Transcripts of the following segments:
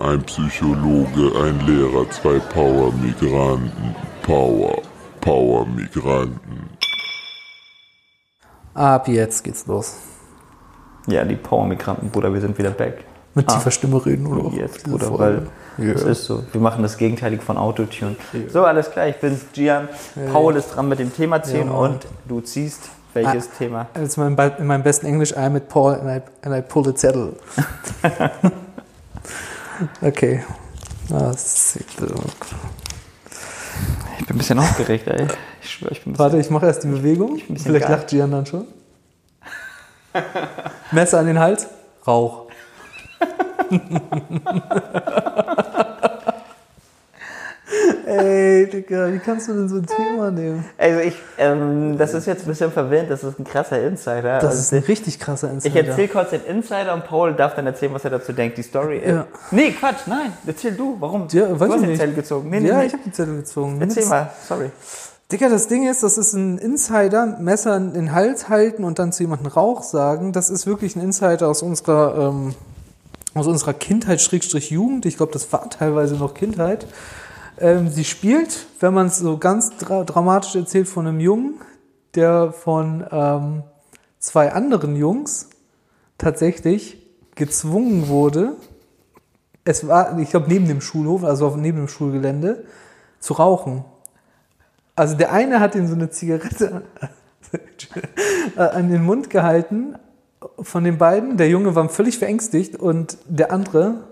Ein Psychologe, ein Lehrer, zwei Power-Migranten. Power, Power-Migranten. Ab jetzt geht's los. Ja, die Power-Migranten, Bruder, wir sind wieder back. Mit Ah. tiefer Stimme reden, oder? Jetzt, Bruder, Folge. weil Ja. es ist so. Wir machen das Gegenteilige von Autotune. So, alles klar, ich bin Gian. Paul ist dran mit dem Thema ziehen Ja, und du ziehst welches Thema? Jetzt mein, in meinem besten Englisch, I'm at Paul and I, and I pull the Zettel. okay. Äh, Ich bin ein bisschen aufgeregt, ey. Ich schwöre, ich bin Warte, ich mache erst die Bewegung. Vielleicht geil. lacht Gian dann schon. Messer an den Hals, Rauch. Ey, Digga, wie kannst du denn so ein Thema nehmen? Also ich, ähm, das ist jetzt ein bisschen verwirrend, das ist ein krasser Insider. Das Also ist ein richtig krasser ich Insider. erzähle kurz den Insider und Paul darf dann erzählen, was er dazu denkt. Die Story ist. Ja. Nee, Quatsch, nein. Erzähl du. Warum? Ja, du hast ich den. Zettel gezogen. Nee, nee, ja, nee. ich habe die Zettel gezogen. Erzähl mal, sorry. Digga, das Ding ist, das ist ein Insider, Messer in den Hals halten und dann zu jemandem Rauch sagen. Das ist wirklich ein Insider aus unserer, ähm, aus unserer Kindheit, Schrägstrich Jugend. Ich glaube, das war teilweise noch Kindheit. Ähm, sie spielt, wenn man es so ganz dra dramatisch erzählt, von einem Jungen, der von ähm, zwei anderen Jungs tatsächlich gezwungen wurde, es war, ich glaube, neben dem Schulhof, also neben dem Schulgelände, zu rauchen. Also der eine hat ihm so eine Zigarette an den Mund gehalten von den beiden. Der Junge war völlig verängstigt und der andere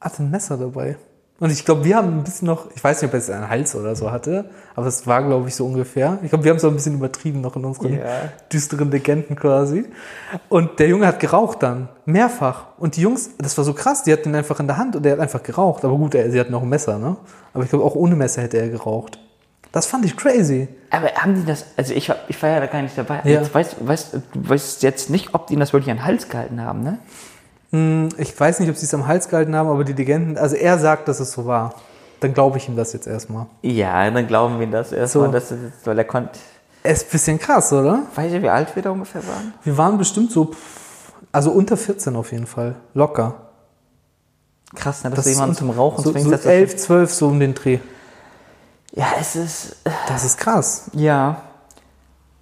hatte ein Messer dabei. Und ich glaube, wir haben ein bisschen noch, ich weiß nicht, ob er es einen Hals oder so hatte, aber es war, glaube ich, so ungefähr. Ich glaube, wir haben es auch ein bisschen übertrieben noch in unseren Ja. düsteren Legenden quasi. Und der Junge hat geraucht dann, mehrfach. Und die Jungs, das war so krass, die hatten ihn einfach in der Hand und er hat einfach geraucht. Aber gut, er, sie hatten auch ein Messer, ne? Aber ich glaube, auch ohne Messer hätte er geraucht. Das fand ich crazy. Aber haben die das, also ich, ich war ja da gar nicht dabei. Ja. Jetzt weißt, weißt, du weißt jetzt nicht, ob die ihn das wirklich an den Hals gehalten haben, ne? Hm, Ich weiß nicht, ob sie es am Hals gehalten haben, aber die Legenden, also er sagt, dass es so war. Dann glaube ich ihm das jetzt erstmal. Ja, dann glauben wir ihm das erstmal, So. dass das jetzt, weil er konnte. Es ist ein bisschen krass, oder? Weiß ich, wie alt wir da ungefähr waren? Wir waren bestimmt so, also unter 14 auf jeden Fall. Locker. Krass, ne, dass Das du ist jemanden zum Rauchen so, zwingst. so dass das- 11, 12, so um den Dreh. Ja, es ist, äh, Das ist krass. ja.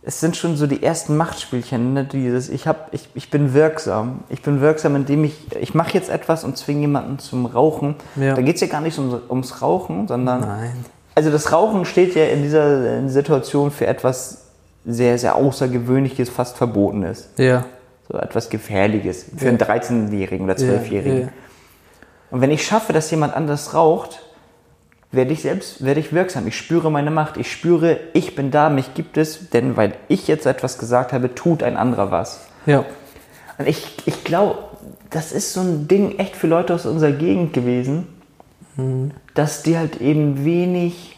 Es sind schon so die ersten Machtspielchen, ne? Dieses, ich, hab, ich, ich bin wirksam. Ich bin wirksam, indem ich, ich mache jetzt etwas und zwinge jemanden zum Rauchen. Ja. Da geht es ja gar nicht um, ums Rauchen, sondern Nein. Also das Rauchen steht ja in dieser Situation für etwas sehr, sehr Außergewöhnliches, fast Verbotenes. Ja. So etwas Gefährliches für Ja. einen 13-Jährigen oder 12-Jährigen. Ja, ja. Und wenn ich schaffe, dass jemand anders raucht, werde ich selbst, werde ich wirksam. Ich spüre meine Macht. Ich spüre, ich bin da, mich gibt es, denn weil ich jetzt etwas gesagt habe, tut ein anderer was. Ja. Und ich, ich glaube, das ist so ein Ding echt für Leute aus unserer Gegend gewesen, Mhm. dass die halt eben wenig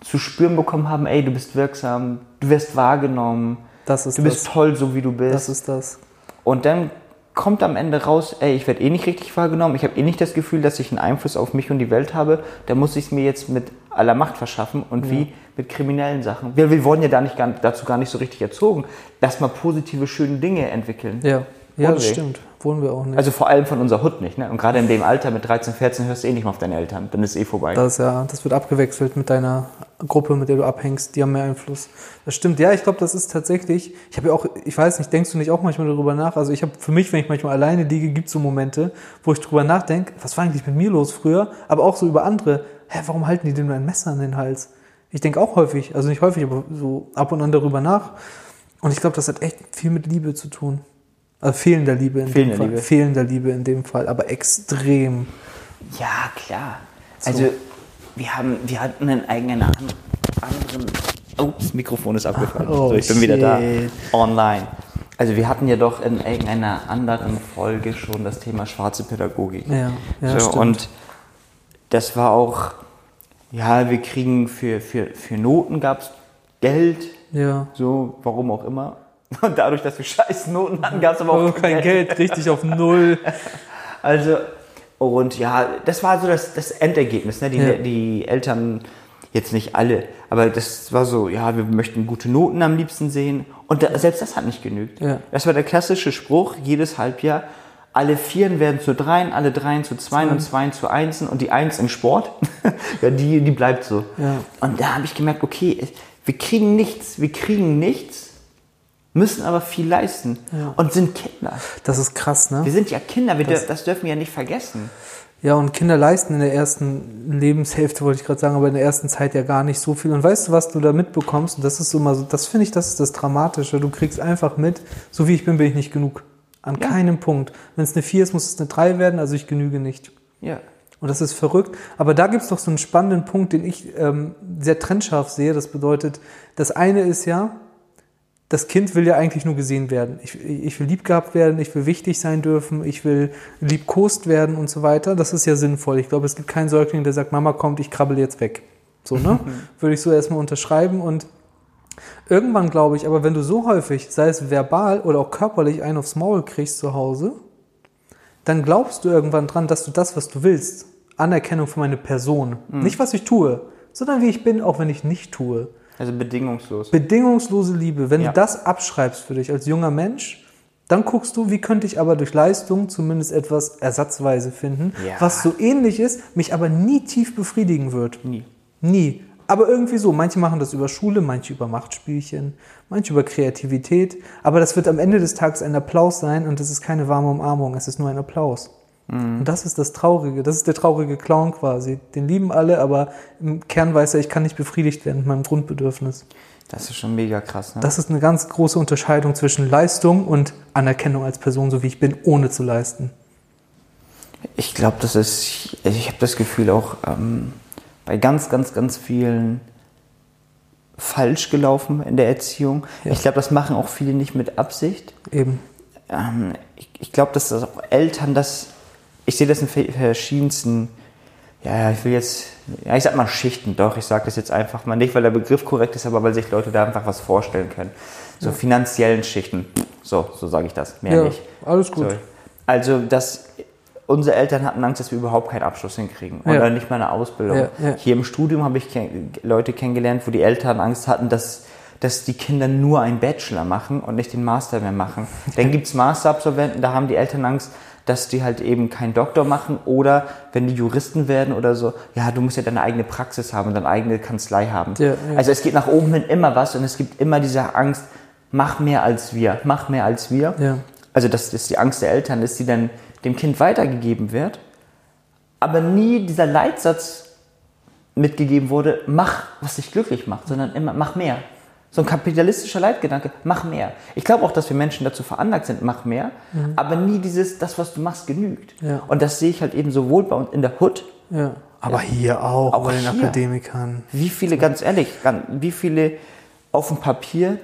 zu spüren bekommen haben, ey, du bist wirksam, du wirst wahrgenommen, du bist das. toll, so wie du bist. Das ist das. Und dann kommt am Ende raus, ey, ich werde eh nicht richtig wahrgenommen, ich habe eh nicht das Gefühl, dass ich einen Einfluss auf mich und die Welt habe, da muss ich es mir jetzt mit aller Macht verschaffen und wie mit kriminellen Sachen. Wir, wir wurden ja da nicht, dazu gar nicht so richtig erzogen, dass mal positive, schöne Dinge entwickeln. Ja. Ja, das stimmt. Wohnen wir auch nicht. Also vor allem von unserer Hut nicht. Ne? Und gerade in dem Alter mit 13, 14 hörst du eh nicht mehr auf deine Eltern. Dann ist es eh vorbei. Das, ja, das wird abgewechselt mit deiner Gruppe, mit der du abhängst. Die haben mehr Einfluss. Das stimmt. Ja, ich glaube, das ist tatsächlich. Ich habe ja auch, ich weiß nicht, denkst du nicht auch manchmal darüber nach? Also ich habe für mich, wenn ich manchmal alleine liege, gibt es so Momente, wo ich drüber nachdenke, was war eigentlich mit mir los früher? Aber auch so über andere. Hä, warum halten die denn nur ein Messer an den Hals? Ich denke auch häufig, also nicht häufig, aber so ab und an darüber nach. Und ich glaube, das hat echt viel mit Liebe zu tun. Also fehlender Liebe in Fehlender dem Fall. Liebe. Fehlender Liebe in dem Fall, aber extrem. Ja, klar. Also, wir, haben, wir hatten in irgendeiner an- anderen. Oh, das Mikrofon ist abgefallen. Oh, so, ich bin wieder da. shit. Online. Also, wir hatten ja doch in irgendeiner anderen Folge schon das Thema schwarze Pädagogik. Ja, ja, so. Und das war auch. Ja, wir kriegen für, für, für Noten gab es Geld. Ja. So, warum auch immer. Und dadurch, dass wir scheiß Noten hatten, gab es aber auch Oh, kein Geld, richtig auf Null. Also, und ja, das war so das, das Endergebnis. Ne? Die, Ja. die Eltern, jetzt nicht alle, aber das war so, ja, wir möchten gute Noten am liebsten sehen. Und da, selbst das hat nicht genügt. Ja. Das war der klassische Spruch jedes Halbjahr. alle Vieren werden zu Dreien, alle Dreien zu Zweien und Zweien zu Einsen und die Eins im Sport, ja, die, die bleibt so. Ja. Und da habe ich gemerkt, okay, wir kriegen nichts, wir kriegen nichts, müssen aber viel leisten Ja. und sind Kinder. Das ist krass, ne? Wir sind ja Kinder, wir das, das dürfen wir ja nicht vergessen. Ja, und Kinder leisten in der ersten Lebenshälfte, wollte ich gerade sagen, aber in der ersten Zeit ja gar nicht so viel. Und weißt du, was du da mitbekommst? Und das ist immer so, das finde ich, das ist das Dramatische. Du kriegst einfach mit, so wie ich bin, bin ich nicht genug. An keinem Punkt. Wenn es eine 4 ist, muss es eine 3 werden, also ich genüge nicht. Ja. Und das ist verrückt. Aber da gibt es doch so einen spannenden Punkt, den ich ähm, sehr trennscharf sehe. Das bedeutet, das eine ist ja, das Kind will ja eigentlich nur gesehen werden. Ich, ich will lieb gehabt werden, ich will wichtig sein dürfen, ich will liebkost werden und so weiter. Das ist ja sinnvoll. Ich glaube, es gibt keinen Säugling, der sagt, Mama kommt, ich krabbel jetzt weg. So, ne? Würde ich so erstmal unterschreiben und irgendwann glaube ich, aber wenn du so häufig, sei es verbal oder auch körperlich, einen aufs Maul kriegst zu Hause, dann glaubst du irgendwann dran, dass du das, was du willst, Anerkennung für meine Person, nicht was ich tue, sondern wie ich bin, auch wenn ich nicht tue. Also bedingungslos. Bedingungslose Liebe, wenn Ja. du das abschreibst für dich als junger Mensch, dann guckst du, wie könnte ich aber durch Leistung zumindest etwas ersatzweise finden, Ja. was so ähnlich ist, mich aber nie tief befriedigen wird. Nie. Nie. Aber irgendwie so. Manche machen das über Schule, manche über Machtspielchen, manche über Kreativität. Aber das wird am Ende des Tages ein Applaus sein und es ist keine warme Umarmung, es ist nur ein Applaus. Und das ist das Traurige. Das ist der traurige Clown quasi. Den lieben alle, aber im Kern weiß er, ich kann nicht befriedigt werden mit meinem Grundbedürfnis. Das ist schon mega krass, ne? Das ist eine ganz große Unterscheidung zwischen Leistung und Anerkennung als Person, so wie ich bin, ohne zu leisten. Ich glaube, das ist, ich habe das Gefühl auch ähm, bei ganz, ganz, ganz vielen falsch gelaufen in der Erziehung. Ja. Ich glaube, das machen auch viele nicht mit Absicht. Eben. Ähm, ich ich glaube, dass das auch Eltern das, ich sehe das in ver- verschiedensten, ja, ich will jetzt, ja, ich sag mal Schichten, doch, ich sage das jetzt einfach mal nicht, weil der Begriff korrekt ist, aber weil sich Leute da einfach was vorstellen können. So finanziellen Schichten, so, so sage ich das, mehr Ja, nicht. alles gut. So. Also, dass unsere Eltern hatten Angst, dass wir überhaupt keinen Abschluss hinkriegen Ja. oder nicht mal eine Ausbildung. Ja, ja. Hier im Studium habe ich Leute kennengelernt, wo die Eltern Angst hatten, dass, dass die Kinder nur einen Bachelor machen und nicht den Master mehr machen. Dann gibt's Masterabsolventen, da haben die Eltern Angst, dass die halt eben keinen Doktor machen oder wenn die Juristen werden oder so, ja, du musst ja deine eigene Praxis haben, deine eigene Kanzlei haben. Ja, ja. Also es geht nach oben hin immer was und es gibt immer diese Angst, mach mehr als wir, mach mehr als wir. Ja. Also dass das die Angst der Eltern ist, die dann dem Kind weitergegeben wird, aber nie dieser Leitsatz mitgegeben wurde, mach, was dich glücklich macht, sondern immer, mach mehr. So ein kapitalistischer Leitgedanke, mach mehr. Ich glaube auch, dass wir Menschen dazu veranlagt sind, mach mehr, aber nie dieses, das, was du machst, genügt. Mhm. Ja. Und das sehe ich halt eben sowohl bei uns in der Hood, Ja. Aber hier auch, Auch bei den hier. Akademikern. wie viele, ganz ehrlich, wie viele auf dem Papier,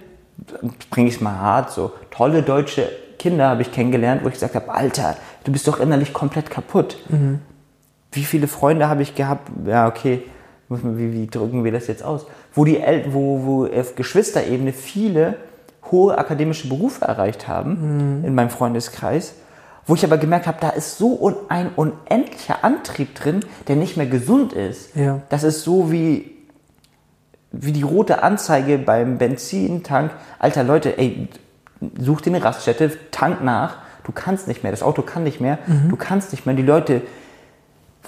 bringe ich es mal hart, so tolle deutsche Kinder habe ich kennengelernt, wo ich gesagt habe, Alter, du bist doch innerlich komplett kaputt. Wie viele Freunde habe ich gehabt, ja okay, wie, wie drücken wir das jetzt aus, wo die El wo, wo auf Geschwisterebene viele hohe akademische Berufe erreicht haben in meinem Freundeskreis, wo ich aber gemerkt habe, da ist so ein unendlicher Antrieb drin, der nicht mehr gesund ist. Ja. Das ist so wie, wie die rote Anzeige beim Benzintank. Alter Leute, ey, such dir eine Raststätte, tank nach. Du kannst nicht mehr, das Auto kann nicht mehr. Du kannst nicht mehr. Die Leute,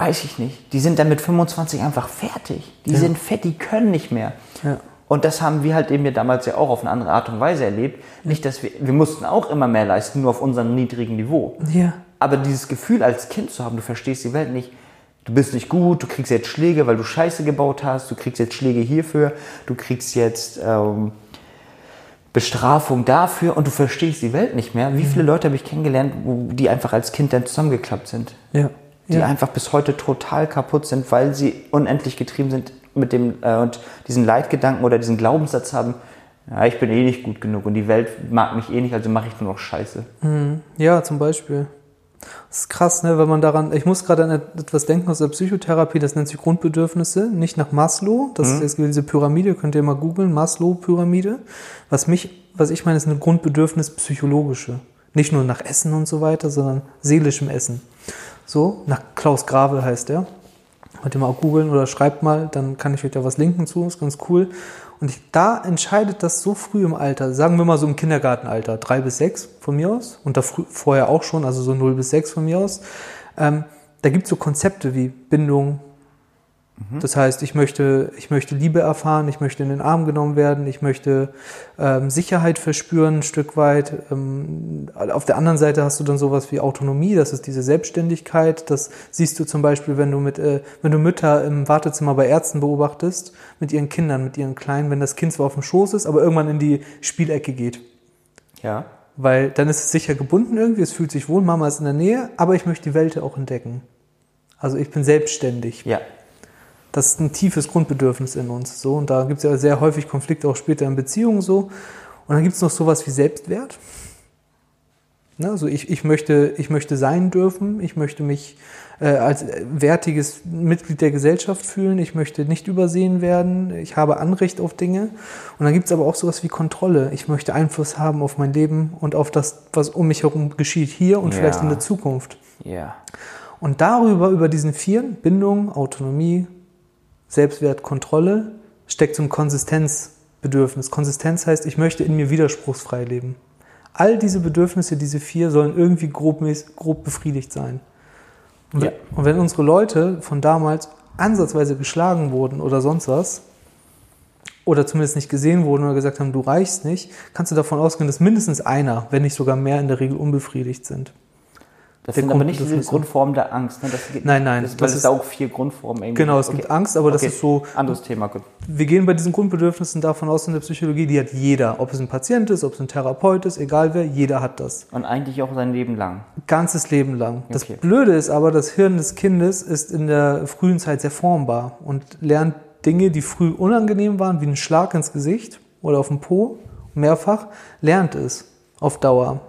weiß ich nicht, die sind dann mit 25 einfach fertig. Die sind fett, die können nicht mehr. Ja. Und das haben wir halt eben ja damals ja auch auf eine andere Art und Weise erlebt. Nicht, dass wir, wir mussten auch immer mehr leisten, nur auf unserem niedrigen Niveau. Ja. Aber dieses Gefühl als Kind zu haben, du verstehst die Welt nicht, du bist nicht gut, du kriegst jetzt Schläge, weil du Scheiße gebaut hast, du kriegst jetzt Schläge hierfür, du kriegst jetzt ähm, Bestrafung dafür und du verstehst die Welt nicht mehr. Wie viele Leute habe ich kennengelernt, die einfach als Kind dann zusammengeklappt sind? Ja. Die ja. einfach bis heute total kaputt sind, weil sie unendlich getrieben sind mit dem äh, und diesen Leitgedanken oder diesen Glaubenssatz haben, ja, ich bin eh nicht gut genug und die Welt mag mich eh nicht, also mache ich nur noch Scheiße. Ja, zum Beispiel. Das ist krass, ne, wenn man daran, ich muss gerade an etwas denken aus der Psychotherapie, das nennt sich Grundbedürfnisse, nicht nach Maslow, das ist jetzt diese Pyramide, könnt ihr mal googeln, Maslow-Pyramide. Was mich, was ich meine, ist eine Grundbedürfnis-psychologische. Nicht nur nach Essen und so weiter, sondern seelischem Essen. So, nach Klaus Grave heißt der. Könnt ihr mal auch googeln oder schreibt mal, dann kann ich euch da was linken zu, ist ganz cool. Und ich, da entscheidet das so früh im Alter, sagen wir mal so im Kindergartenalter, drei bis sechs von mir aus, und da vorher auch schon, also so 0 bis 6 von mir aus. Ähm, da gibt es so Konzepte wie Bindung. Das heißt, ich möchte, ich möchte Liebe erfahren, ich möchte in den Arm genommen werden, ich möchte ähm, Sicherheit verspüren ein Stück weit. Ähm, auf der anderen Seite hast du dann sowas wie Autonomie, das ist diese Selbstständigkeit. Das siehst du zum Beispiel, wenn du mit, äh, wenn du Mütter im Wartezimmer bei Ärzten beobachtest, mit ihren Kindern, mit ihren Kleinen, wenn das Kind zwar auf dem Schoß ist, aber irgendwann in die Spielecke geht. Ja. Weil dann ist es sicher gebunden irgendwie, es fühlt sich wohl, Mama ist in der Nähe, aber ich möchte die Welt auch entdecken. Also ich bin selbstständig. Ja. Das ist ein tiefes Grundbedürfnis in uns. So, und da gibt es ja sehr häufig Konflikte auch später in Beziehungen so. Und dann gibt es noch sowas wie Selbstwert. Ne, also ich, ich, möchte, ich möchte sein dürfen, ich möchte mich äh, als wertiges Mitglied der Gesellschaft fühlen, ich möchte nicht übersehen werden, ich habe Anrecht auf Dinge. Und dann gibt es aber auch sowas wie Kontrolle. Ich möchte Einfluss haben auf mein Leben und auf das, was um mich herum geschieht, hier und Ja. vielleicht in der Zukunft. Ja. Und darüber, über diesen Vieren, Bindung, Autonomie, Selbstwert, Kontrolle, steckt so ein Konsistenzbedürfnis. Konsistenz heißt, ich möchte in mir widerspruchsfrei leben. All diese Bedürfnisse, diese vier, sollen irgendwie grob, grob befriedigt sein. Und, Ja. wenn- und wenn unsere Leute von damals ansatzweise geschlagen wurden oder sonst was, oder zumindest nicht gesehen wurden oder gesagt haben, du reichst nicht, kannst du davon ausgehen, dass mindestens einer, wenn nicht sogar mehr, in der Regel unbefriedigt sind. Das sind aber nicht diese. Grundformen der Angst. Ne? Das geht, Nein, nein, Das, das ist- auch vier Grundformen irgendwie Genau, es gibt. gibt Angst, aber das ist so, Anderes Thema, gut. wir gehen bei diesen Grundbedürfnissen davon aus in der Psychologie, die hat jeder. Ob es ein Patient ist, ob es ein Therapeut ist, egal wer, jeder hat das. Und eigentlich auch sein Leben lang. Ganzes Leben lang. Das Okay. Blöde ist aber, das Hirn des Kindes ist in der frühen Zeit sehr formbar und lernt Dinge, die früh unangenehm waren, wie ein Schlag ins Gesicht oder auf den Po, mehrfach, lernt es auf Dauer.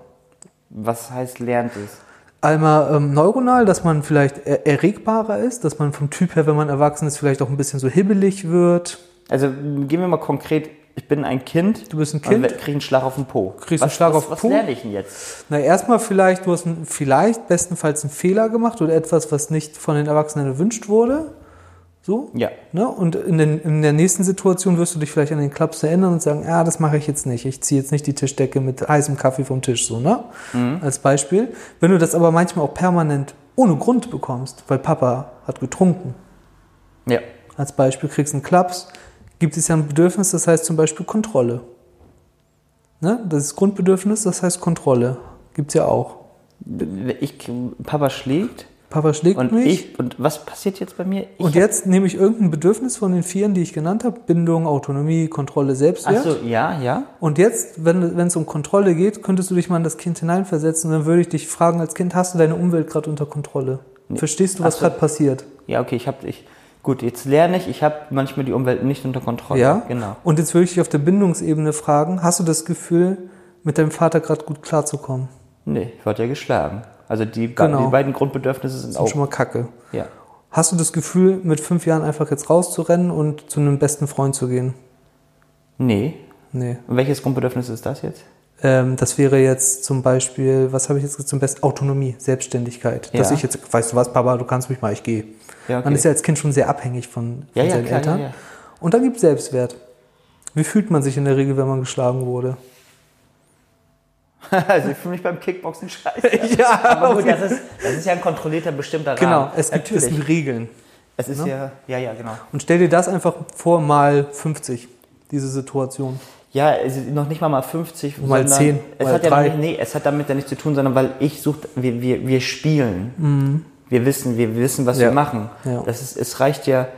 Was heißt lernt es? Einmal ähm, neuronal, dass man vielleicht er erregbarer ist, dass man vom Typ her, wenn man erwachsen ist, vielleicht auch ein bisschen so hibbelig wird. Also gehen wir mal konkret. Ich bin ein Kind. Du bist ein und Kind. kriege einen Schlag auf den Po. Kriegst was, einen Schlag was, auf den was Po? lerne ich denn jetzt? Na, erstmal vielleicht, du hast ein, vielleicht bestenfalls einen Fehler gemacht oder etwas, was nicht von den Erwachsenen erwünscht wurde. So. Ja. Ne? Und in, den, in der nächsten Situation wirst du dich vielleicht an den Klaps erinnern und sagen, ah, das mache ich jetzt nicht. Ich ziehe jetzt nicht die Tischdecke mit heißem Kaffee vom Tisch, so, ne? Als Beispiel. Wenn du das aber manchmal auch permanent ohne Grund bekommst, weil Papa hat getrunken, Ja. als Beispiel kriegst einen Klaps, gibt es ja ein Bedürfnis, das heißt zum Beispiel Kontrolle. Ne? Das ist Grundbedürfnis, das heißt Kontrolle. Gibt es ja auch. Ich, Papa schlägt Papa schlägt und mich. ich. Und was passiert jetzt bei mir? Ich und jetzt nehme ich irgendein Bedürfnis von den vieren, die ich genannt habe. Bindung, Autonomie, Kontrolle, Selbstwert. Achso, ja, ja. Und jetzt, wenn es um Kontrolle geht, könntest du dich mal in das Kind hineinversetzen und dann würde ich dich fragen als Kind, hast du deine Umwelt gerade unter Kontrolle? Verstehst du, was Ach so. gerade passiert? Ja, okay, ich habe ich. Gut, jetzt lerne ich, ich habe manchmal die Umwelt nicht unter Kontrolle. Ja? Genau. Und jetzt würde ich dich auf der Bindungsebene fragen, hast du das Gefühl, mit deinem Vater gerade gut klarzukommen? Nee, ich wurde ja geschlagen. Also die, Genau. die beiden Grundbedürfnisse sind Das auch. ist schon mal kacke. Ja. Hast du das Gefühl, mit fünf Jahren einfach jetzt rauszurennen und zu einem besten Freund zu gehen? Nee. Nee. Und welches Grundbedürfnis ist das jetzt? Ähm, das wäre jetzt zum Beispiel, was habe ich jetzt zum besten? Autonomie, Selbstständigkeit. Dass Ja. ich jetzt, weißt du was, Papa, du kannst mich mal, ich gehe. Ja, okay. Man ist ja als Kind schon sehr abhängig von, von Ja, seinen klar, Eltern. Und dann gibt es Selbstwert. Wie fühlt man sich in der Regel, wenn man geschlagen wurde? also ich fühle mich beim Kickboxen scheiße. Ja, Aber gut, das ist, das ist ja ein kontrollierter, bestimmter Genau, Rahmen. es gibt, es gibt Regeln. Es ist ja, ja, ja, genau. Und stell dir das einfach vor, mal 50, diese Situation. Ja, es ist noch nicht mal mal 50, Mal sondern 10, es mal hat ja drei. nicht, nee, es hat damit ja nichts zu tun, sondern weil ich suche, wir, wir, wir spielen. Wir wissen, wir wissen, was Mhm. Ja. wir machen. Ja. Das ist, es reicht ja,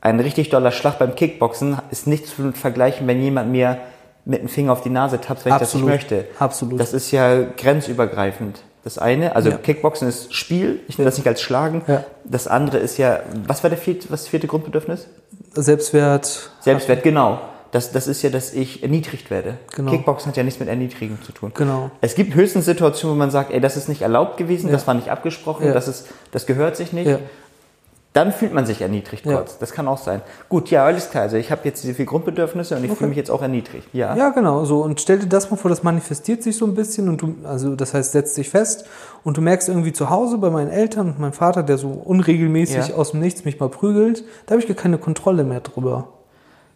ein richtig doller Schlag beim Kickboxen ist nicht zu vergleichen, wenn jemand mir mit dem Finger auf die Nase tappt, wenn Absolut. ich das nicht möchte. Absolut. Das ist ja grenzübergreifend. Das eine, also Ja. Kickboxen ist Spiel, ich nenne das nicht als Schlagen. Ja. Das andere ist ja, was war der vierte, was vierte Grundbedürfnis? Selbstwert, Selbstwert, genau. Das, das ist ja, dass ich erniedrigt werde. Genau. Kickboxen hat ja nichts mit Erniedrigen zu tun. Genau. Es gibt höchstens Situationen, wo man sagt, ey, das ist nicht erlaubt gewesen, Ja. das war nicht abgesprochen, das, ist, das gehört sich nicht. Dann fühlt man sich erniedrigt Ja. kurz. Das kann auch sein. Gut, ja, alles klar. Also ich habe jetzt diese vier Grundbedürfnisse und ich fühle mich jetzt auch erniedrigt. Ja. Ja, genau, so. Und stell dir das mal vor, das manifestiert sich so ein bisschen und du, also das heißt, setzt sich fest und du merkst irgendwie zu Hause bei meinen Eltern und meinem Vater, der so unregelmäßig Ja. aus dem Nichts mich mal prügelt, da habe ich gar keine Kontrolle mehr drüber.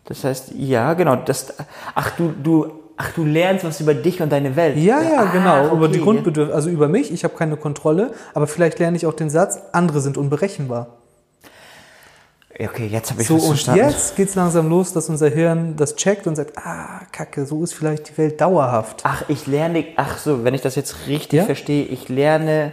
Das heißt, ja, genau. Das, ach, du, du, ach, du lernst was über dich und deine Welt. Ja, ja, Ah, genau. Über die okay. Grundbedürfnisse, also über mich, ich habe keine Kontrolle, aber vielleicht lerne ich auch den Satz, andere sind unberechenbar. Ja, Okay, jetzt habe ich So, und verstanden. jetzt geht's langsam los, dass unser Hirn das checkt und sagt, ah, kacke, so ist vielleicht die Welt dauerhaft. Ach, ich lerne, ach so, wenn ich das jetzt richtig Ja? verstehe, ich lerne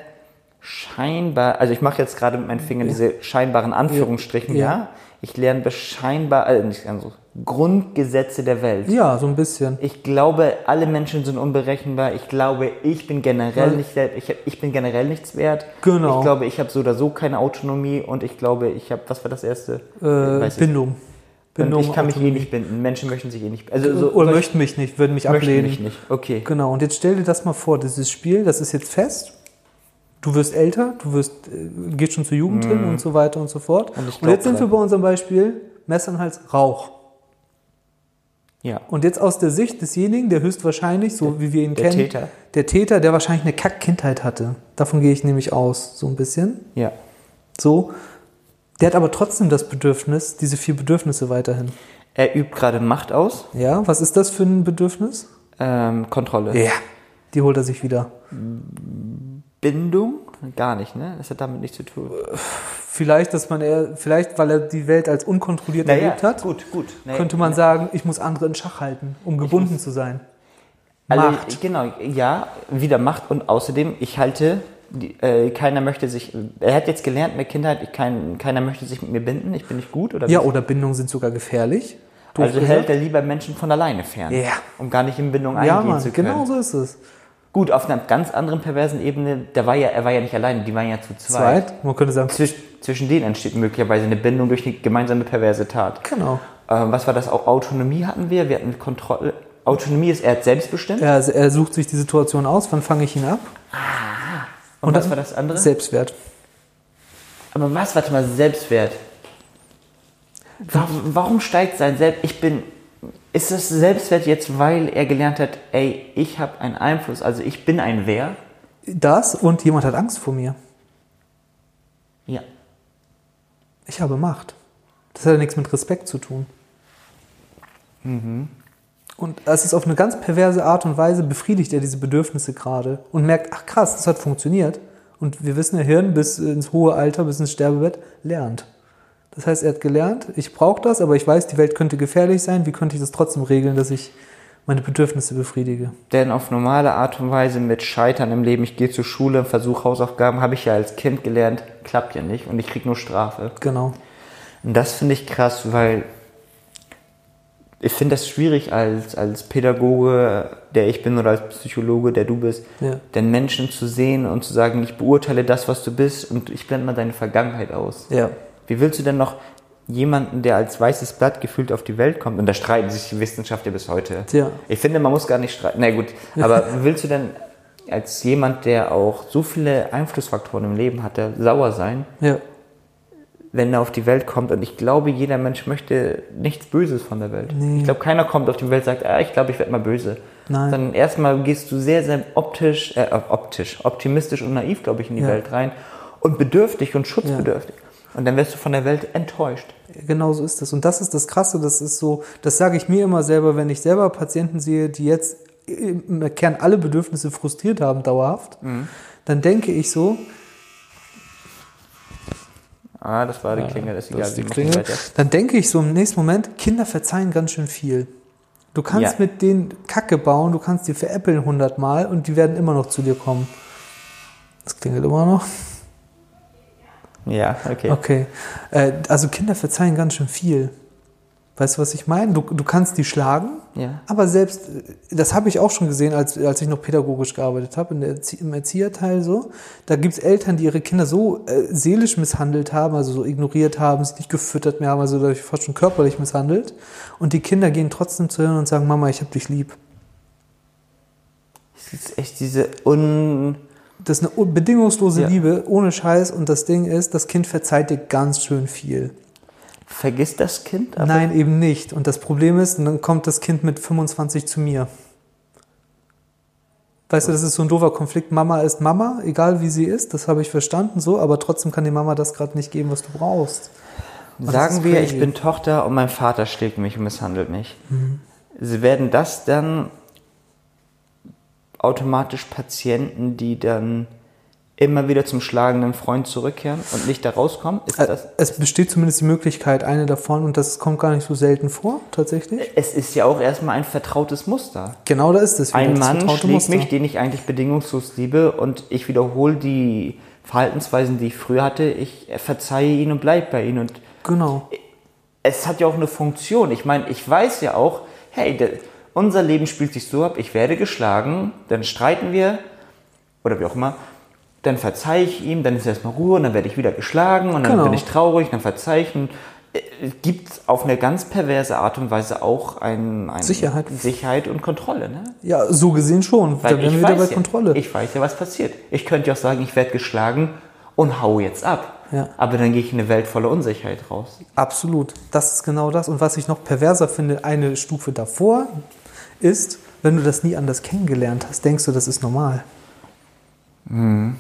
scheinbar, also ich mache jetzt gerade mit meinen Fingern diese scheinbaren Anführungsstrichen, ja. Ja. Ich lerne scheinbar, äh, nicht ganz so, Grundgesetze der Welt. Ja, so ein bisschen. Ich glaube, alle Menschen sind unberechenbar. Ich glaube, ich bin generell Ja. nicht selbst, ich, ich bin generell nichts wert. Genau. Ich glaube, ich habe so oder so keine Autonomie und ich glaube, ich habe, was war das erste? Äh, ich. Bindung. Und ich kann mich eh nicht binden. Menschen möchten sich eh nicht, also so, Oder möchten mich nicht, würden mich möchten ablehnen. mich nicht. Okay. Genau, und jetzt stell dir das mal vor, dieses Spiel, das ist jetzt fest. Du wirst älter, du wirst, äh, gehst schon zur Jugend hin und so weiter und so fort. Mhm. Und Und, jetzt sind wir bei unserem Beispiel Messernhals Rauch. Ja. Und jetzt aus der Sicht desjenigen, der höchstwahrscheinlich, so wie wir ihn der kennen, Täter. der Täter, der wahrscheinlich eine Kack-Kindheit hatte. Davon gehe ich nämlich aus, so ein bisschen. Ja. So. Der hat aber trotzdem das Bedürfnis, diese vier Bedürfnisse weiterhin. Er übt gerade Macht aus. Ja, was ist das für ein Bedürfnis? Ähm, Kontrolle. Ja. Die holt er sich wieder. Bindung? Gar nicht, ne? Das hat damit nichts zu tun. Vielleicht, dass man eher, vielleicht, weil er die Welt als unkontrolliert erlebt hat, gut, gut. Naja, könnte man sagen, ich muss andere in Schach halten, um gebunden zu sein. Alle, Macht. Genau, ja, wieder Macht und außerdem, ich halte, die, äh, keiner möchte sich, er hat jetzt gelernt der Kindheit, ich, kein, keiner möchte sich mit mir binden, ich bin nicht gut oder Ja, oder Bindungen sind sogar gefährlich. Also hält er lieber Menschen von alleine fern, Ja. um gar nicht in Bindung ja, eingehen Mann, zu können. genau so ist es. Gut, auf einer ganz anderen perversen Ebene, da war ja, er war ja nicht alleine, die waren ja zu zweit. Zweit, man könnte sagen, Zwisch, zwischen denen entsteht möglicherweise eine Bindung durch eine gemeinsame perverse Tat. genau. Ähm, was war das? Auch Autonomie hatten wir, wir hatten Kontrolle. Autonomie ist, er hat selbstbestimmt. Er, er sucht sich die Situation aus, wann fange ich ihn ab? und und was war das andere? Selbstwert. Aber was, warte mal, Selbstwert. Warum, warum steigt sein Selbst... Ich bin... Ist das Selbstwert jetzt, weil er gelernt hat, ey, ich habe einen Einfluss, also ich bin ein Wer? Das und jemand hat Angst vor mir. Ja. Ich habe Macht. Das hat ja nichts mit Respekt zu tun. Und es ist auf eine ganz perverse Art und Weise befriedigt er diese Bedürfnisse gerade und merkt, ach krass, das hat funktioniert. Und wir wissen, der Hirn bis ins hohe Alter, bis ins Sterbebett lernt. Das heißt, er hat gelernt, ich brauche das, aber ich weiß, die Welt könnte gefährlich sein. Wie könnte ich das trotzdem regeln, dass ich meine Bedürfnisse befriedige? Denn auf normale Art und Weise mit Scheitern im Leben, ich gehe zur Schule, versuche Hausaufgaben, habe ich ja als Kind gelernt, klappt ja nicht und ich krieg nur Strafe. Genau. Und das finde ich krass, weil ich finde das schwierig als, als Pädagoge, der ich bin, oder als Psychologe, der du bist, Ja. den Menschen zu sehen und zu sagen, ich beurteile das, was du bist und ich blende mal deine Vergangenheit aus. Ja. Wie willst du denn noch jemanden, der als weißes Blatt gefühlt auf die Welt kommt, und da streiten sich die Wissenschaftler bis heute. Tja. Ich finde, man muss gar nicht streiten. Na gut, aber willst du denn als jemand, der auch so viele Einflussfaktoren im Leben hatte, sauer sein, Ja. wenn er auf die Welt kommt? Und ich glaube, jeder Mensch möchte nichts Böses von der Welt. Nee. Ich glaube, keiner kommt auf die Welt und sagt, ah, ich glaube, ich werde mal böse. Nein. Sondern erstmal gehst du sehr, sehr optisch, äh, optisch, optimistisch und naiv, glaube ich, in die Ja. Welt rein und bedürftig und schutzbedürftig. Und dann wirst du von der Welt enttäuscht. Genau so ist es. Und das ist das Krasse, das ist so, das sage ich mir immer selber, wenn ich selber Patienten sehe, die jetzt im Kern alle Bedürfnisse frustriert haben, dauerhaft, Mhm. dann denke ich so, Ah, das war die Klingel, das ist egal. das ist die Klingel, dann denke ich so im nächsten Moment, Kinder verzeihen ganz schön viel. Du kannst Ja. mit denen Kacke bauen, du kannst die veräppeln hundertmal und die werden immer noch zu dir kommen. Das klingelt immer noch. Ja, okay. Okay. Äh, also Kinder verzeihen ganz schön viel. Weißt du, was ich meine? Du, du kannst die schlagen, Ja. aber selbst, äh, das habe ich auch schon gesehen, als, als ich noch pädagogisch gearbeitet habe, in der Erzie im Erzieherteil so. Da gibt es Eltern, die ihre Kinder so äh, seelisch misshandelt haben, also so ignoriert haben, sie nicht gefüttert mehr haben, also dadurch fast schon körperlich misshandelt. Und die Kinder gehen trotzdem zu ihnen und sagen, Mama, ich habe dich lieb. Es ist echt diese un... Das ist eine un- bedingungslose Ja. Liebe, ohne Scheiß. Und das Ding ist, das Kind verzeiht dir ganz schön viel. Vergisst das Kind? Nein, eben nicht. Und das Problem ist, und dann kommt das Kind mit 25 zu mir. Weißt du, das ist so ein doofer Konflikt. Mama ist Mama, egal wie sie ist, das habe ich verstanden so, aber trotzdem kann die Mama das gerade nicht geben, was du brauchst. das Sagen wir, ich bin Tochter und mein Vater schlägt mich und misshandelt mich. Sie werden das dann automatisch Patienten, die dann immer wieder zum schlagenden Freund zurückkehren und nicht da rauskommen? Ist Äh, das, Es besteht zumindest die Möglichkeit, eine davon, und das kommt gar nicht so selten vor, tatsächlich. es ist ja auch erstmal ein vertrautes Muster. Genau da ist es. Ein Mann schlägt Muster. mich, den ich eigentlich bedingungslos liebe und ich wiederhole die Verhaltensweisen, die ich früher hatte. Ich verzeihe ihn und bleibe bei ihm und Genau. es hat ja auch eine Funktion. Ich meine, ich weiß ja auch, hey, der, unser Leben spielt sich so ab, ich werde geschlagen, dann streiten wir oder wie auch immer, dann verzeihe ich ihm, dann ist erstmal Ruhe und dann werde ich wieder geschlagen und dann Genau. bin ich traurig, dann verzeihe ich. Und äh, es gibt auf eine ganz perverse Art und Weise auch ein, ein Sicherheit. Sicherheit und Kontrolle. Ne? Ja, so gesehen schon. Weil da wären ich wir wieder weiß bei ja, Kontrolle. Ich weiß ja, was passiert. Ich könnte ja auch sagen, ich werde geschlagen und hau jetzt ab. Ja. Aber dann gehe ich in eine Welt voller Unsicherheit raus. Absolut. Das ist genau das. Und was ich noch perverser finde, eine Stufe davor ist, wenn du das nie anders kennengelernt hast, denkst du, das ist normal. Dann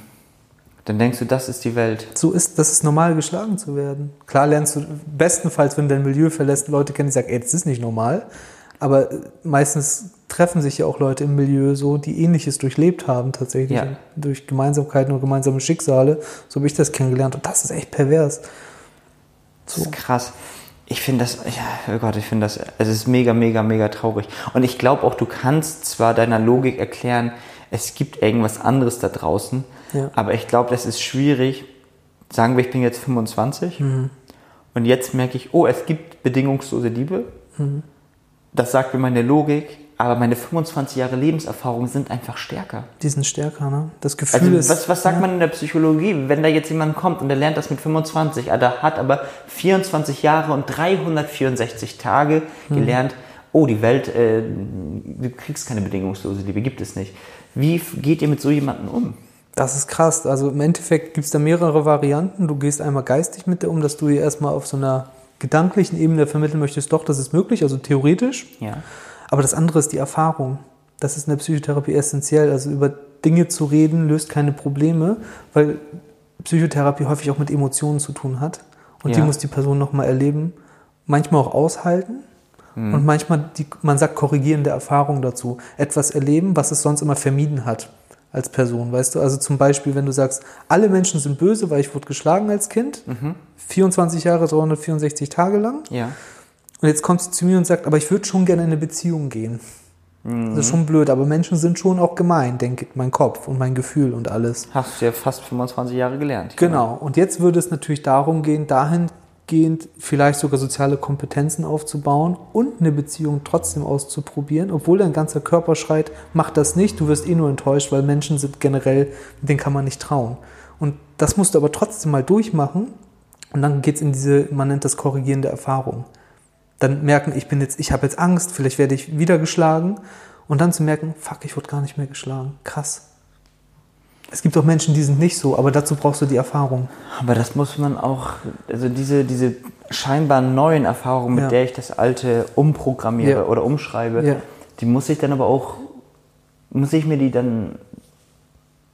denkst du, das ist die Welt. So ist, das ist normal, geschlagen zu werden. Klar lernst du bestenfalls, wenn du dein Milieu verlässt, Leute kennen, die sagen, ey, das ist nicht normal. Aber meistens treffen sich ja auch Leute im Milieu so, die Ähnliches durchlebt haben tatsächlich. Ja. Durch Gemeinsamkeiten und gemeinsame Schicksale. So habe ich das kennengelernt. Und das ist echt pervers. Das ist krass. Ich finde das, ja, oh Gott, ich finde das, es ist mega, mega, mega traurig. Und ich glaube auch, du kannst zwar deiner Logik erklären, es gibt irgendwas anderes da draußen, Ja. aber ich glaube, das ist schwierig. Sagen wir, ich bin jetzt 25 und jetzt merke ich, oh, es gibt bedingungslose Liebe. Das sagt mir meine Logik, aber meine 25 Jahre Lebenserfahrung sind einfach stärker. Die sind stärker, ne? Das Gefühl Also ist. was, was sagt man in der Psychologie, wenn da jetzt jemand kommt und der lernt das mit 25, ah, der hat aber 24 Jahre und 364 Tage Hm. gelernt, oh, die Welt, äh, du kriegst keine bedingungslose Liebe, gibt es nicht. Wie geht ihr mit so jemandem um? Das ist krass. Also im Endeffekt gibt es da mehrere Varianten. Du gehst einmal geistig mit dir um, dass du ihr erstmal auf so einer gedanklichen Ebene vermitteln möchtest, doch, das ist möglich, also theoretisch. Ja. Aber das andere ist die Erfahrung. Das ist in der Psychotherapie essentiell. Also über Dinge zu reden löst keine Probleme, weil Psychotherapie häufig auch mit Emotionen zu tun hat. Und die Ja. muss die Person nochmal erleben, manchmal auch aushalten. Und manchmal, die, man sagt, korrigierende Erfahrung dazu. Etwas erleben, was es sonst immer vermieden hat als Person, weißt du? Also zum Beispiel, wenn du sagst, alle Menschen sind böse, weil ich wurde geschlagen als Kind, 24 Jahre, 364 Tage lang. Ja. Und jetzt kommt sie zu mir und sagt, aber ich würde schon gerne in eine Beziehung gehen. Das ist schon blöd, aber Menschen sind schon auch gemein, denke mein Kopf und mein Gefühl und alles. Hast du ja fast 25 Jahre gelernt. Genau. Und jetzt würde es natürlich darum gehen, dahingehend vielleicht sogar soziale Kompetenzen aufzubauen und eine Beziehung trotzdem auszuprobieren, obwohl dein ganzer Körper schreit, mach das nicht, du wirst eh nur enttäuscht, weil Menschen sind generell, denen kann man nicht trauen. Und das musst du aber trotzdem mal durchmachen und dann geht's in diese, man nennt das korrigierende Erfahrung. Dann merken, ich bin jetzt, ich habe jetzt Angst, vielleicht werde ich wieder geschlagen und dann zu merken, fuck, ich wurde gar nicht mehr geschlagen. Krass. Es gibt auch Menschen, die sind nicht so, aber dazu brauchst du die Erfahrung. Aber das muss man auch, also diese, diese scheinbar neuen Erfahrungen, mit Ja. der ich das alte umprogrammiere Ja. oder umschreibe, Ja. die muss ich dann aber auch, muss ich mir die dann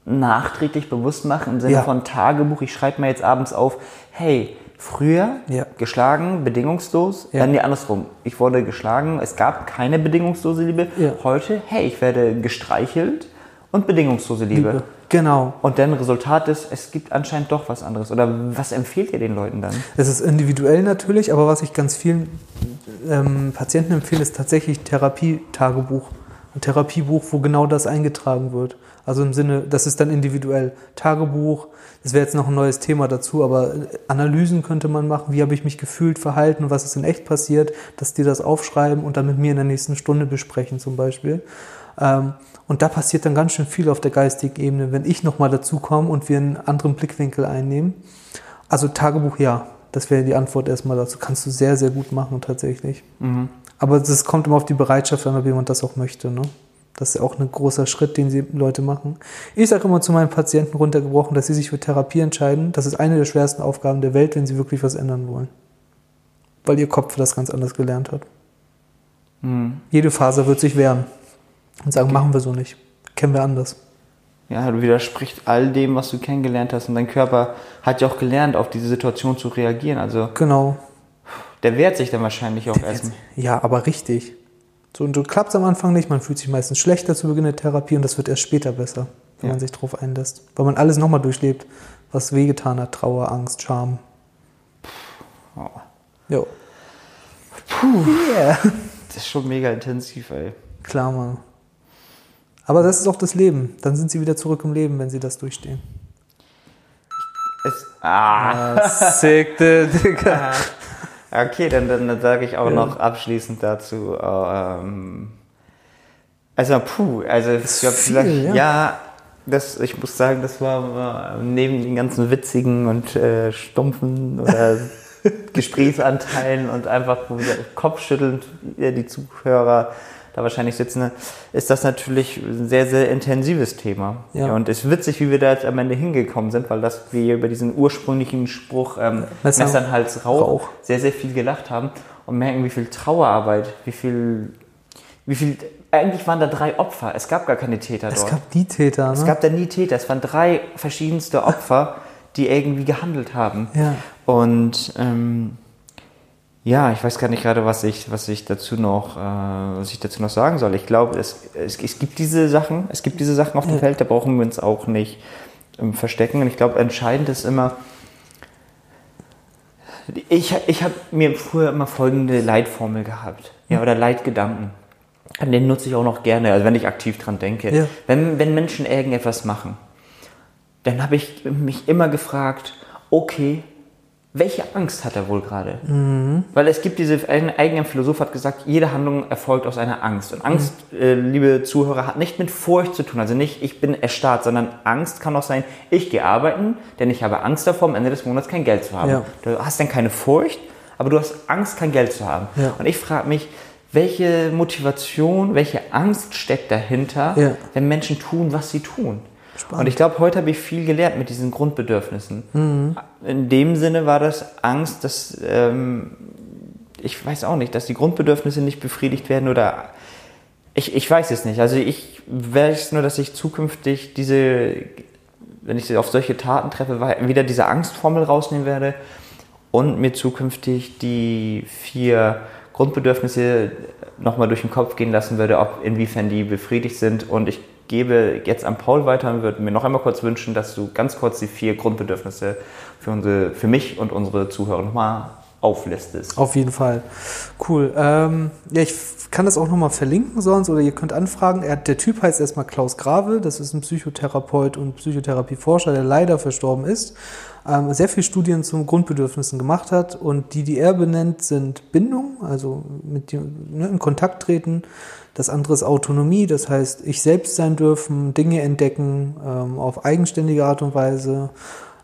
nachträglich bewusst machen im Sinne von Tagebuch. Ich schreibe mir jetzt abends auf, hey, früher Ja. geschlagen, bedingungslos, Ja. ja. nee, andersrum. Ich wurde geschlagen, es gab keine bedingungslose Liebe. Ja. Heute, hey, ich werde gestreichelt und bedingungslose Liebe. Liebe. Genau. Und dann Resultat ist, es gibt anscheinend doch was anderes. Oder was empfiehlt ihr den Leuten dann? Es ist individuell natürlich, aber was ich ganz vielen ähm, Patienten empfehle, ist tatsächlich Therapietagebuch. Ein Therapiebuch, wo genau das eingetragen wird. Also im Sinne, das ist dann individuell. Tagebuch, das wäre jetzt noch ein neues Thema dazu, aber Analysen könnte man machen. Wie habe ich mich gefühlt, verhalten und was ist in echt passiert, dass die das aufschreiben und dann mit mir in der nächsten Stunde besprechen zum Beispiel. Ähm, und da passiert dann ganz schön viel auf der geistigen Ebene, wenn ich nochmal dazu komme und wir einen anderen Blickwinkel einnehmen. Also Tagebuch ja, das wäre die Antwort erstmal dazu. Kannst du sehr, sehr gut machen tatsächlich. Aber das kommt immer auf die Bereitschaft an, ob jemand das auch möchte. Ne? Das ist auch ein großer Schritt, den die Leute machen. Ich sage immer zu meinen Patienten runtergebrochen, dass sie sich für Therapie entscheiden. Das ist eine der schwersten Aufgaben der Welt, wenn sie wirklich was ändern wollen. Weil ihr Kopf das ganz anders gelernt hat. Jede Faser wird sich wehren und sagen, machen wir so nicht. Kennen wir anders. Ja, du widerspricht all dem, was du kennengelernt hast. Und dein Körper hat ja auch gelernt, auf diese Situation zu reagieren. Also Genau. Der wehrt sich dann wahrscheinlich auch erstmal. Ja, aber richtig. So, und du klappst am Anfang nicht, man fühlt sich meistens schlechter zu Beginn der Therapie und das wird erst später besser, wenn Ja. man sich drauf einlässt. Weil man alles nochmal durchlebt, was wehgetan hat, Trauer, Angst, Scham. Oh, Jo. Puh. Yeah. das ist schon mega intensiv, ey. Klar, Mann. Aber das ist auch das Leben. Dann sind sie wieder zurück im Leben, wenn sie das durchstehen. Es, ah. Sick, Digga. Okay, dann, dann, dann sage ich auch Ja. noch abschließend dazu. Ähm, also, puh, also ich glaube, viel, vielleicht, ja. ja, das, ich muss sagen, das war neben den ganzen witzigen und äh, stumpfen oder Gesprächsanteilen und einfach kopfschüttelnd die Zuhörer da wahrscheinlich sitzen, ist das natürlich ein sehr, sehr intensives Thema. Ja. Und es ist witzig, wie wir da jetzt am Ende hingekommen sind, weil das wir über diesen ursprünglichen Spruch ähm, Messer- Messern Hals Rauch, Rauch. sehr, sehr viel gelacht haben und merken, wie viel Trauerarbeit, wie viel, wie viel, eigentlich waren da drei Opfer, es gab gar keine Täter Es dort. gab die Täter, ne? es gab da nie Täter, es waren drei verschiedenste Opfer, die irgendwie gehandelt haben. Ja. Und ähm, ja, ich weiß gar nicht gerade, was ich, was ich dazu noch, äh, was ich dazu noch sagen soll. Ich glaube, es, es, es gibt diese Sachen, es gibt diese Sachen auf dem. Feld, da brauchen wir uns auch nicht ähm, verstecken. Und ich glaube, entscheidend ist immer, ich, ich habe mir früher immer folgende Leitformel gehabt, ja, oder Leitgedanken. An den nutze ich auch noch gerne, also wenn ich aktiv dran denke. Ja. Wenn, wenn Menschen irgendetwas machen, dann habe ich mich immer gefragt, okay, welche Angst hat er wohl gerade? Weil es gibt diese, ein eigener Philosoph hat gesagt, jede Handlung erfolgt aus einer Angst. Und Angst, äh, liebe Zuhörer, hat nicht mit Furcht zu tun. Also nicht, ich bin erstarrt, sondern Angst kann auch sein, ich gehe arbeiten, denn ich habe Angst davor, am Ende des Monats kein Geld zu haben. Ja. Du hast dann keine Furcht, aber du hast Angst, kein Geld zu haben. Ja. Und ich frage mich, welche Motivation, welche Angst steckt dahinter, Ja. wenn Menschen tun, was sie tun? Spannend. Und ich glaube, heute habe ich viel gelernt mit diesen Grundbedürfnissen. Mhm. In dem Sinne war das Angst, dass ähm, ich weiß auch nicht, dass die Grundbedürfnisse nicht befriedigt werden oder ich, ich weiß es nicht. Also ich weiß nur, dass ich zukünftig diese, wenn ich auf solche Taten treffe, wieder diese Angstformel rausnehmen werde und mir zukünftig die vier Grundbedürfnisse nochmal durch den Kopf gehen lassen würde, ob inwiefern die befriedigt sind. Und ich gebe jetzt an Paul weiter und würde mir noch einmal kurz wünschen, dass du ganz kurz die vier Grundbedürfnisse für, unsere, für mich und unsere Zuhörer nochmal auflistest. Auf jeden Fall. Cool. Ähm, ja, ich kann das auch nochmal verlinken sonst oder ihr könnt anfragen. Er, der Typ heißt erstmal Klaus Grave. Das ist ein Psychotherapeut und Psychotherapieforscher, der leider verstorben ist. Ähm, sehr viele Studien zu Grundbedürfnissen gemacht hat und die, die er benennt, sind Bindung, also mit dem, ne, in Kontakt treten. Das andere ist Autonomie, das heißt, ich selbst sein dürfen, Dinge entdecken ähm, auf eigenständige Art und Weise.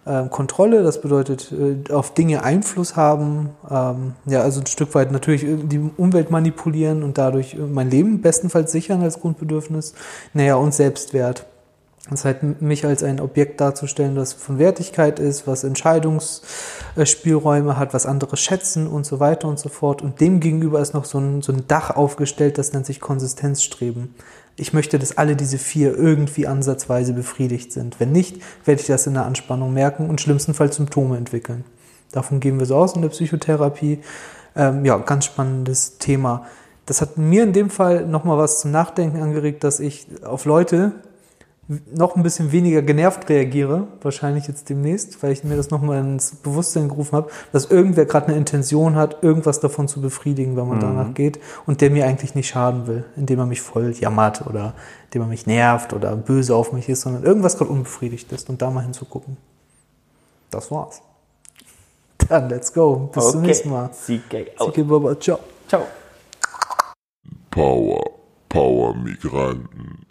Ähm, Kontrolle, das bedeutet äh, auf Dinge Einfluss haben, ähm, ja, also ein Stück weit natürlich die Umwelt manipulieren und dadurch äh, mein Leben bestenfalls sichern als Grundbedürfnis. Naja, und Selbstwert. Das heißt, mich als ein Objekt darzustellen, das von Wertigkeit ist, was Entscheidungsspielräume hat, was andere schätzen und so weiter und so fort. Und dem gegenüber ist noch so ein, so ein Dach aufgestellt, das nennt sich Konsistenzstreben. Ich möchte, dass alle diese vier irgendwie ansatzweise befriedigt sind. Wenn nicht, werde ich das in der Anspannung merken und schlimmstenfalls Symptome entwickeln. Davon gehen wir so aus in der Psychotherapie. Ähm, ja, ganz spannendes Thema. Das hat mir in dem Fall nochmal was zum Nachdenken angeregt, dass ich auf Leute noch ein bisschen weniger genervt reagiere, wahrscheinlich jetzt demnächst, weil ich mir das nochmal ins Bewusstsein gerufen habe, dass irgendwer gerade eine Intention hat, irgendwas davon zu befriedigen, wenn man danach geht und der mir eigentlich nicht schaden will, indem er mich voll jammert oder indem er mich nervt oder böse auf mich ist, sondern irgendwas gerade unbefriedigt ist und da mal hinzugucken. Das war's. Dann let's go. Bis zum nächsten Mal. CK out. Sike Baba, ciao. Ciao. Power, Power Migranten.